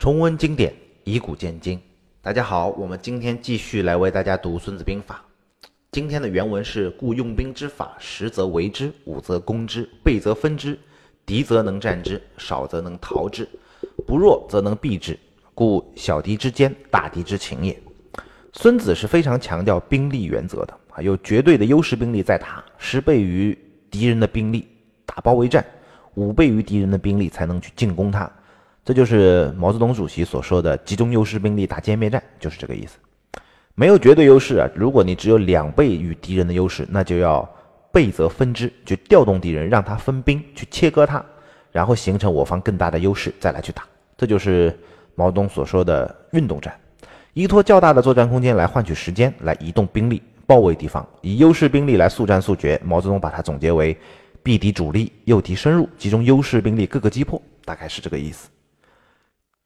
重温经典，以古鉴今。大家好，我们今天继续来为大家读《孙子兵法》。今天的原文是：故用兵之法，十则为之，五则攻之，倍则分之。敌则能战之，少则能逃之，不弱则能避之。故小敌之坚，大敌之情也。孙子是非常强调兵力原则的啊，有绝对的优势兵力在打，十倍于敌人的兵力打包围战，五倍于敌人的兵力才能去进攻他。这就是毛泽东主席所说的集中优势兵力打歼灭战，就是这个意思。没有绝对优势啊，如果你只有两倍与敌人的优势，那就要倍则分之，就调动敌人，让他分兵去切割他，然后形成我方更大的优势，再来去打。这就是毛泽东所说的运动战，依托较大的作战空间来换取时间，来移动兵力包围敌方，以优势兵力来速战速决。毛泽东把它总结为避敌主力，诱敌深入，集中优势兵力各个击破，大概是这个意思。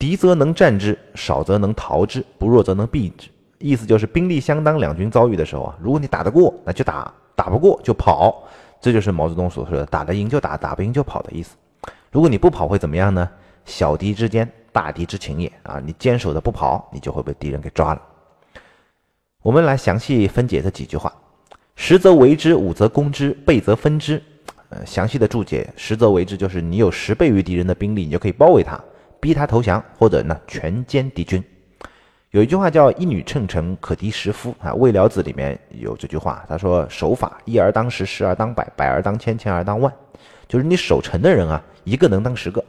敌则能战之，少则能逃之，不弱则能避之。意思就是兵力相当，两军遭遇的时候啊，如果你打得过，那就打；打不过就跑。这就是毛泽东所说的“打得赢就打，打不赢就跑”的意思。如果你不跑会怎么样呢？小敌之坚，大敌之情也啊！你坚守的不跑，你就会被敌人给抓了。我们来详细分解这几句话：十则为之，五则攻之，倍则分之。呃，详细的注解：十则为之，就是你有十倍于敌人的兵力，你就可以包围他。逼他投降，或者呢全歼敌军。有一句话叫“一女称臣，可敌十夫”啊，《魏了子》里面有这句话。他说：“守法，一而当十，十而当百，百而当千，千而当万。”就是你守城的人啊，一个能当十个。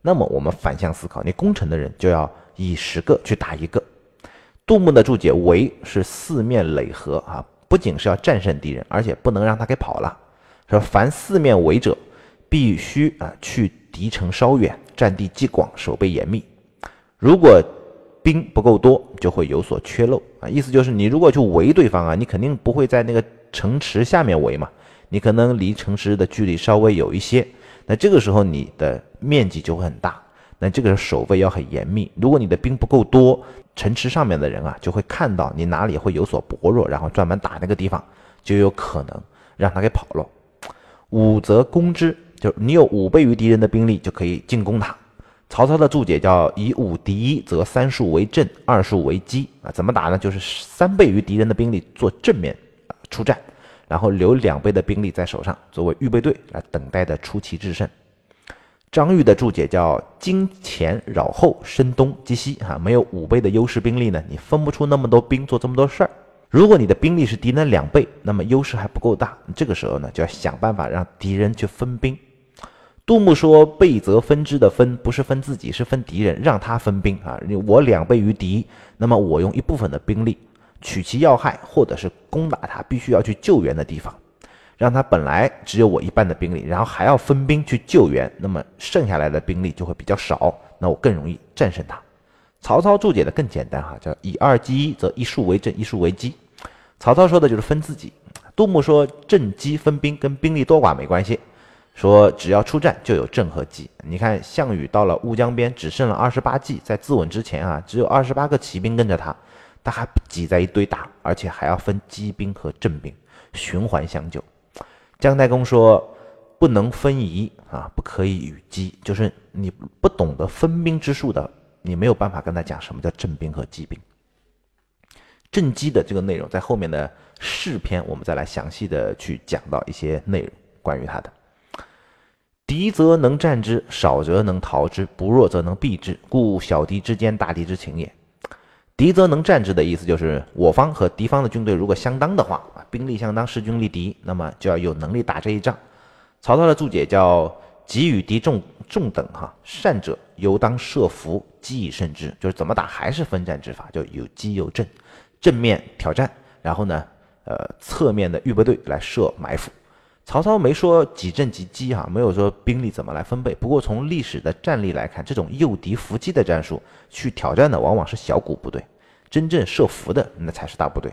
那么我们反向思考，你攻城的人就要以十个去打一个。杜牧的注解：“围是四面垒合啊，不仅是要战胜敌人，而且不能让他给跑了。说凡四面围者，必须啊去敌城稍远。”占地既广，守备严密。如果兵不够多，就会有所缺漏啊。意思就是，你如果去围对方啊，你肯定不会在那个城池下面围嘛，你可能离城池的距离稍微有一些。那这个时候你的面积就会很大。那这个守备要很严密。如果你的兵不够多，城池上面的人啊就会看到你哪里会有所薄弱，然后专门打那个地方，就有可能让他给跑了。武则攻之。就你有五倍于敌人的兵力，就可以进攻他。曹操的注解叫“以五敌一，则三数为阵，二数为击”啊，怎么打呢？就是三倍于敌人的兵力做正面啊出战，然后留两倍的兵力在手上作为预备队来等待的出奇制胜。张玉的注解叫“经前扰后，声东击西”哈，没有五倍的优势兵力呢，你分不出那么多兵做这么多事儿。如果你的兵力是敌人的两倍，那么优势还不够大，这个时候呢，就要想办法让敌人去分兵。杜牧说：“倍则分之的分，不是分自己，是分敌人，让他分兵啊！我两倍于敌，那么我用一部分的兵力取其要害，或者是攻打他必须要去救援的地方，让他本来只有我一半的兵力，然后还要分兵去救援，那么剩下来的兵力就会比较少，那我更容易战胜他。”曹操注解的更简单哈，叫以二击一，则一数为阵，一数为击。曹操说的就是分自己。杜牧说：“阵击分兵跟兵力多寡没关系。”说只要出战就有正和计。你看项羽到了乌江边，只剩了二十八骑，在自刎之前啊，只有二十八个骑兵跟着他，他还挤在一堆打，而且还要分机兵和正兵，循环相救。姜太公说不能分移啊，不可以与机，就是你不懂得分兵之术的，你没有办法跟他讲什么叫正兵和机兵。正机的这个内容在后面的事篇，我们再来详细的去讲到一些内容关于他的。敌则能战之，少则能逃之，不弱则能避之，故小敌之坚，大敌之情也。敌则能战之的意思就是，我方和敌方的军队如果相当的话啊，兵力相当，势均力敌，那么就要有能力打这一仗。曹操的注解叫“己与敌众众等，哈，善者犹当设伏，击以胜之”，就是怎么打还是分战之法，就有击有阵，正面挑战，然后呢，呃，侧面的预备队来设埋伏。曹操没说几阵几击哈，没有说兵力怎么来分配。不过从历史的战例来看，这种诱敌伏击的战术去挑战的往往是小股部队，真正设伏的那才是大部队。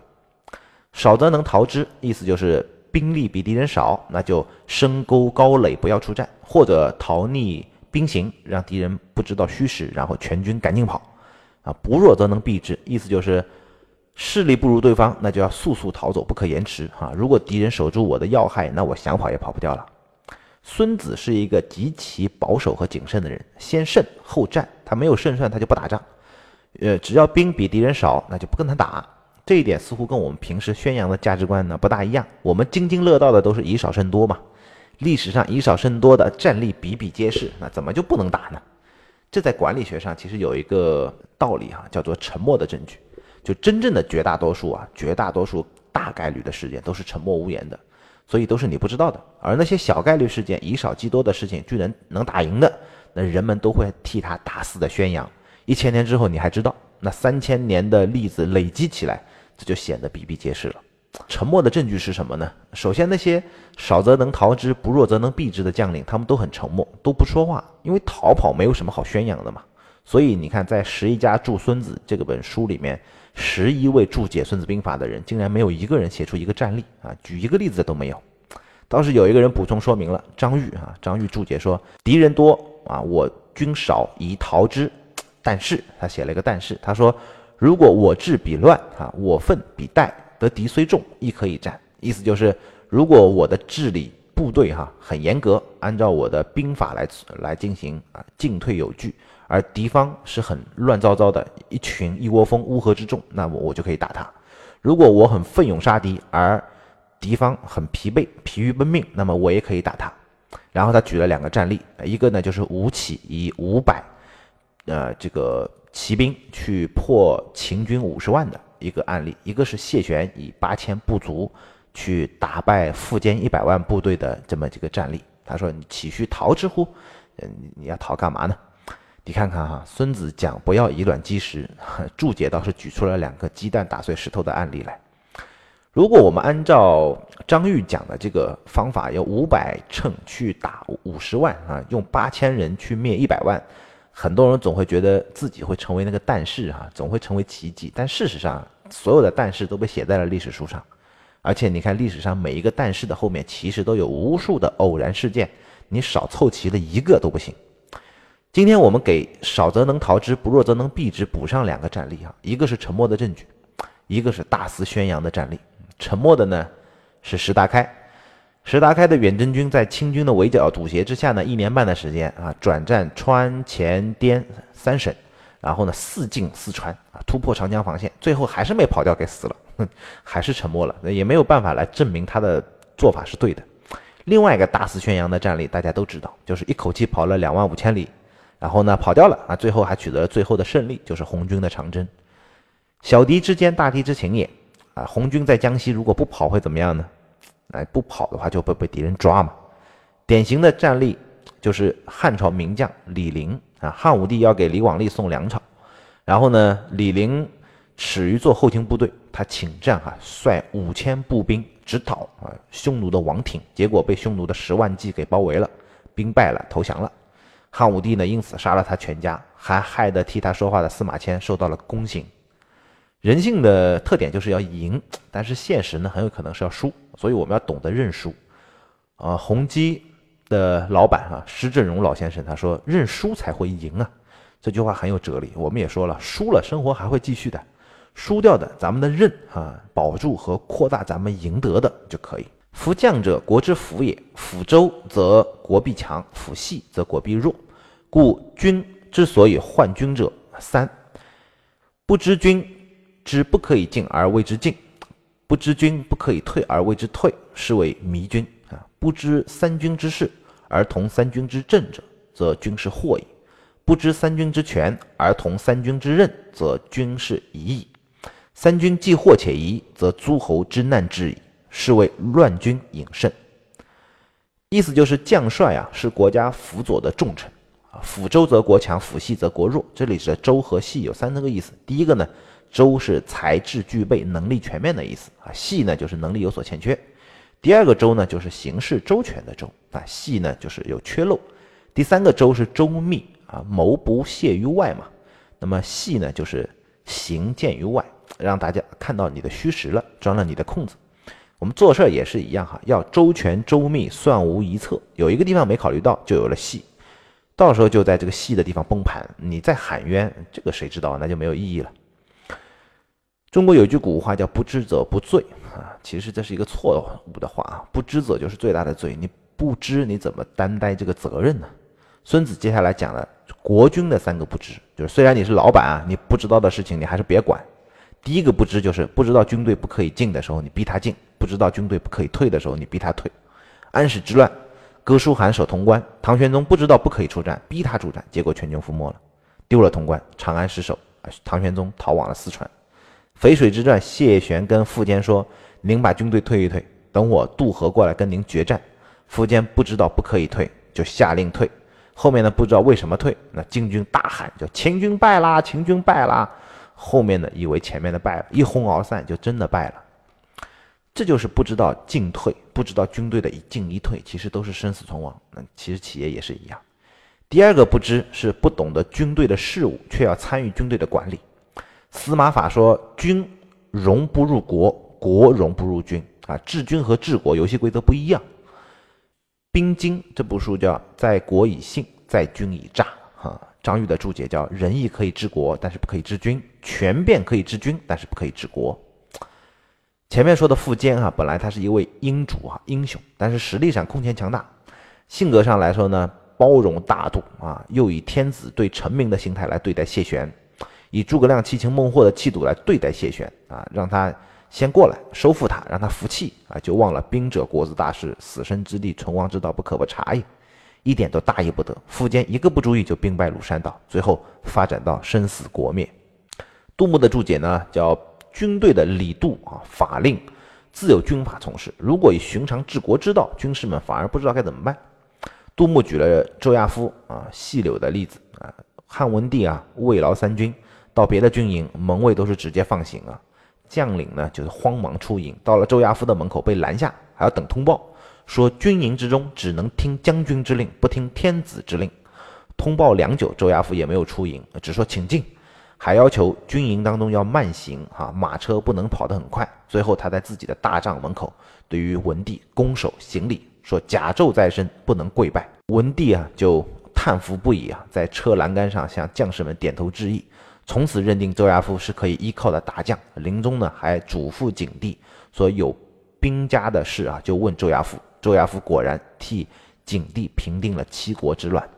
少则能逃之，意思就是兵力比敌人少，那就深沟高垒，不要出战，或者逃匿兵行，让敌人不知道虚实，然后全军赶紧跑。啊，不弱则能避之，意思就是。势力不如对方，那就要速速逃走，不可延迟哈。如果敌人守住我的要害，那我想跑也跑不掉了。孙子是一个极其保守和谨慎的人，先胜后战，他没有胜算，他就不打仗。呃，只要兵比敌人少，那就不跟他打。这一点似乎跟我们平时宣扬的价值观呢不大一样。我们津津乐道的都是以少胜多嘛，历史上以少胜多的战例比比皆是，那怎么就不能打呢？这在管理学上其实有一个道理哈，叫做沉默的证据。就真正的绝大多数啊，绝大多数大概率的事件都是沉默无言的，所以都是你不知道的。而那些小概率事件、以少击多的事情，居然能打赢的，那人们都会替他大肆的宣扬。一千年之后你还知道，那三千年的例子累积起来，这就显得比比皆是了。沉默的证据是什么呢？首先，那些少则能逃之，不弱则能避之的将领，他们都很沉默，都不说话，因为逃跑没有什么好宣扬的嘛。所以你看，在《十一家注孙子》这个本书里面。十一位注解《孙子兵法》的人，竟然没有一个人写出一个战例啊，举一个例子都没有。倒是有一个人补充说明了，张玉啊，张玉注解说，敌人多啊，我军少，宜逃之。但是他写了一个但是，他说，如果我治比乱啊，我奋比殆，得敌虽众，亦可以战。意思就是，如果我的治理部队哈很严格，按照我的兵法来来进行啊，进退有据。而敌方是很乱糟糟的一群一窝蜂乌合之众，那么我就可以打他。如果我很奋勇杀敌，而敌方很疲惫疲于奔命，那么我也可以打他。然后他举了两个战例，一个呢就是吴起以五百，呃这个骑兵去破秦军五十万的一个案例，一个是谢玄以八千不足去打败苻坚一百万部队的这么几个战例。他说：“你岂须逃之乎？嗯，你要逃干嘛呢？”你看看哈，孙子讲不要以卵击石，注解倒是举出了两个鸡蛋打碎石头的案例来。如果我们按照张玉讲的这个方法，用五百乘去打五十万啊，用八千人去灭一百万，很多人总会觉得自己会成为那个但是哈，总会成为奇迹。但事实上，所有的但是都被写在了历史书上，而且你看历史上每一个但是的后面，其实都有无数的偶然事件，你少凑齐了一个都不行。今天我们给少则能逃之，不弱则能避之，补上两个战例啊，一个是沉默的证据，一个是大肆宣扬的战例。沉默的呢是石达开，石达开的远征军在清军的围剿堵截之下呢，一年半的时间啊，转战川黔滇三省，然后呢四进四川啊，突破长江防线，最后还是没跑掉，给死了，哼 还是沉默了，那也没有办法来证明他的做法是对的。另外一个大肆宣扬的战例，大家都知道，就是一口气跑了两万五千里。然后呢，跑掉了啊！最后还取得了最后的胜利，就是红军的长征。小敌之坚，大敌之情也啊！红军在江西如果不跑会怎么样呢？哎，不跑的话就会被敌人抓嘛。典型的战例就是汉朝名将李陵啊，汉武帝要给李广利送粮草，然后呢，李陵耻于做后勤部队，他请战哈，率五千步兵直捣啊匈奴的王庭，结果被匈奴的十万骑给包围了，兵败了，投降了。汉武帝呢，因此杀了他全家，还害得替他说话的司马迁受到了宫刑。人性的特点就是要赢，但是现实呢，很有可能是要输，所以我们要懂得认输。啊，宏基的老板啊，施正荣老先生他说：“认输才会赢啊。”这句话很有哲理。我们也说了，输了生活还会继续的，输掉的咱们的任啊，保住和扩大咱们赢得的就可以。夫将者，国之辅也。辅周则国必强，辅细则国必弱。故君之所以患君者三：不知君之不可以进而为之进；不知君不可以退而为之退，是为迷君啊。不知三军之事而同三军之政者，则军是祸矣；不知三军之权而同三军之任，则军是疑矣。三军既祸且疑，则诸侯之难至矣。是谓乱军引胜。意思就是将帅啊是国家辅佐的重臣啊，辅周则国强，辅细则国弱。这里的周和细有三个意思。第一个呢，周是才智具备、能力全面的意思啊，细呢就是能力有所欠缺。第二个周呢就是行事周全的周啊，细呢就是有缺漏。第三个周是周密啊，谋不泄于外嘛。那么细呢就是行见于外，让大家看到你的虚实了，钻了你的空子。我们做事也是一样哈，要周全周密，算无一策。有一个地方没考虑到，就有了戏，到时候就在这个戏的地方崩盘。你再喊冤，这个谁知道？那就没有意义了。中国有句古话叫“不知者不罪”啊，其实这是一个错误的话啊。不知者就是最大的罪，你不知你怎么担待这个责任呢？孙子接下来讲了国君的三个不知，就是虽然你是老板啊，你不知道的事情你还是别管。第一个不知就是不知道军队不可以进的时候，你逼他进；不知道军队不可以退的时候，你逼他退。安史之乱，哥舒翰守潼关，唐玄宗不知道不可以出战，逼他出战，结果全军覆没了，丢了潼关，长安失守，唐玄宗逃往了四川。淝水之战，谢玄跟苻坚说：“您把军队退一退，等我渡河过来跟您决战。”苻坚不知道不可以退，就下令退。后面呢，不知道为什么退，那晋军大喊：“叫秦军败啦！秦军败啦！”后面的，以为前面的败了，一哄而散，就真的败了。这就是不知道进退，不知道军队的一进一退，其实都是生死存亡。那其实企业也是一样。第二个不知是不懂得军队的事务，却要参与军队的管理。司马法说：“军容不入国，国容不入军。”啊，治军和治国游戏规则不一样。《兵经》这部书叫《在国以信，在军以诈》。哈，张玉的注解叫“仁义可以治国，但是不可以治军；权变可以治军，但是不可以治国。”前面说的苻坚啊，本来他是一位英主啊，英雄，但是实力上空前强大，性格上来说呢，包容大度啊，又以天子对臣民的心态来对待谢玄。以诸葛亮七擒孟获的气度来对待谢玄啊，让他先过来收复他，让他服气啊，就忘了兵者国之大事，死生之地，存亡之道不可不察也，一点都大意不得。苻坚一个不注意就兵败庐山岛，最后发展到生死国灭。杜牧的注解呢，叫军队的礼度啊法令自有军法从事，如果以寻常治国之道，军士们反而不知道该怎么办。杜牧举了周亚夫啊、细柳的例子啊，汉文帝啊慰劳三军。到别的军营，门卫都是直接放行啊，将领呢就是慌忙出营，到了周亚夫的门口被拦下，还要等通报，说军营之中只能听将军之令，不听天子之令。通报良久，周亚夫也没有出营，只说请进，还要求军营当中要慢行哈，马车不能跑得很快。最后他在自己的大帐门口，对于文帝拱手行礼，说甲胄在身，不能跪拜。文帝啊就叹服不已啊，在车栏杆上向将士们点头致意。从此认定周亚夫是可以依靠的大将。临终呢，还嘱咐景帝说：“有兵家的事啊，就问周亚夫。”周亚夫果然替景帝平定了七国之乱。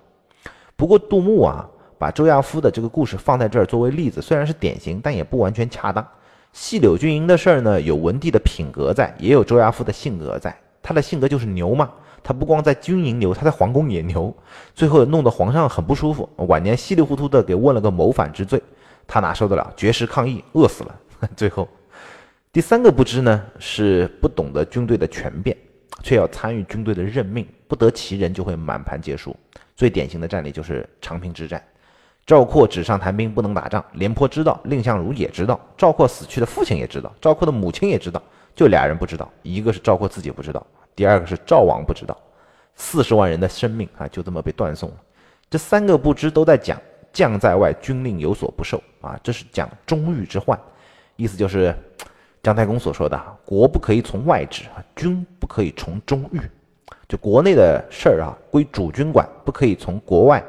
不过杜牧啊，把周亚夫的这个故事放在这儿作为例子，虽然是典型，但也不完全恰当。细柳军营的事儿呢，有文帝的品格在，也有周亚夫的性格在。他的性格就是牛嘛，他不光在军营牛，他在皇宫也牛。最后弄得皇上很不舒服，晚年稀里糊涂的给问了个谋反之罪。他哪受得了？绝食抗议，饿死了。最后，第三个不知呢，是不懂得军队的权变，却要参与军队的任命，不得其人就会满盘皆输。最典型的战例就是长平之战，赵括纸上谈兵，不能打仗。廉颇知道，蔺相如也知道，赵括死去的父亲也知道，赵括的母亲也知道，就俩人不知道，一个是赵括自己不知道，第二个是赵王不知道。四十万人的生命啊，就这么被断送了。这三个不知都在讲。将在外，军令有所不受啊！这是讲中御之患，意思就是姜太公所说的“国不可以从外治啊，军不可以从中御”。就国内的事儿啊，归主军管，不可以从国外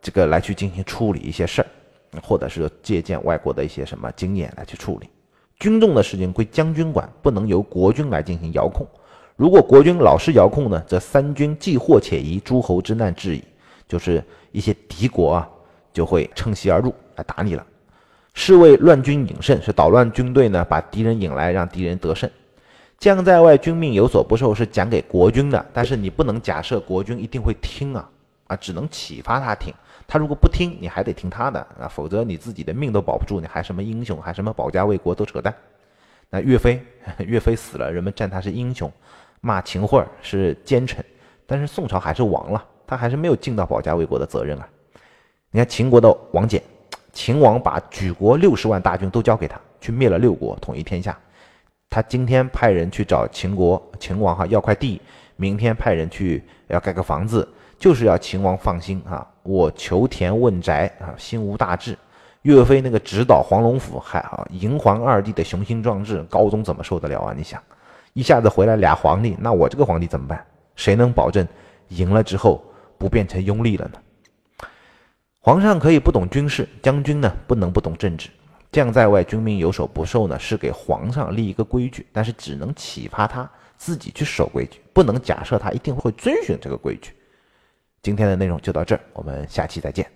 这个来去进行处理一些事儿，或者是借鉴外国的一些什么经验来去处理。军中的事情归将军管，不能由国军来进行遥控。如果国军老是遥控呢，则三军既祸且疑，诸侯之难至矣。就是一些敌国啊。就会趁虚而入来打你了，是为乱军引胜，是捣乱军队呢，把敌人引来，让敌人得胜。将在外，军命有所不受，是讲给国军的。但是你不能假设国军一定会听啊，啊，只能启发他听。他如果不听，你还得听他的啊，否则你自己的命都保不住，你还什么英雄，还什么保家卫国都扯淡。那岳飞，岳飞死了，人们赞他是英雄，骂秦桧是奸臣，但是宋朝还是亡了，他还是没有尽到保家卫国的责任啊。你看秦国的王翦，秦王把举国六十万大军都交给他，去灭了六国，统一天下。他今天派人去找秦国秦王哈要块地，明天派人去要盖个房子，就是要秦王放心啊，我求田问宅啊，心无大志。岳飞那个直捣黄龙府，还好嬴黄二帝的雄心壮志，高宗怎么受得了啊？你想，一下子回来俩皇帝，那我这个皇帝怎么办？谁能保证赢了之后不变成拥立了呢？皇上可以不懂军事，将军呢不能不懂政治。将在外，军命有所不受呢，是给皇上立一个规矩，但是只能启发他自己去守规矩，不能假设他一定会遵循这个规矩。今天的内容就到这儿，我们下期再见。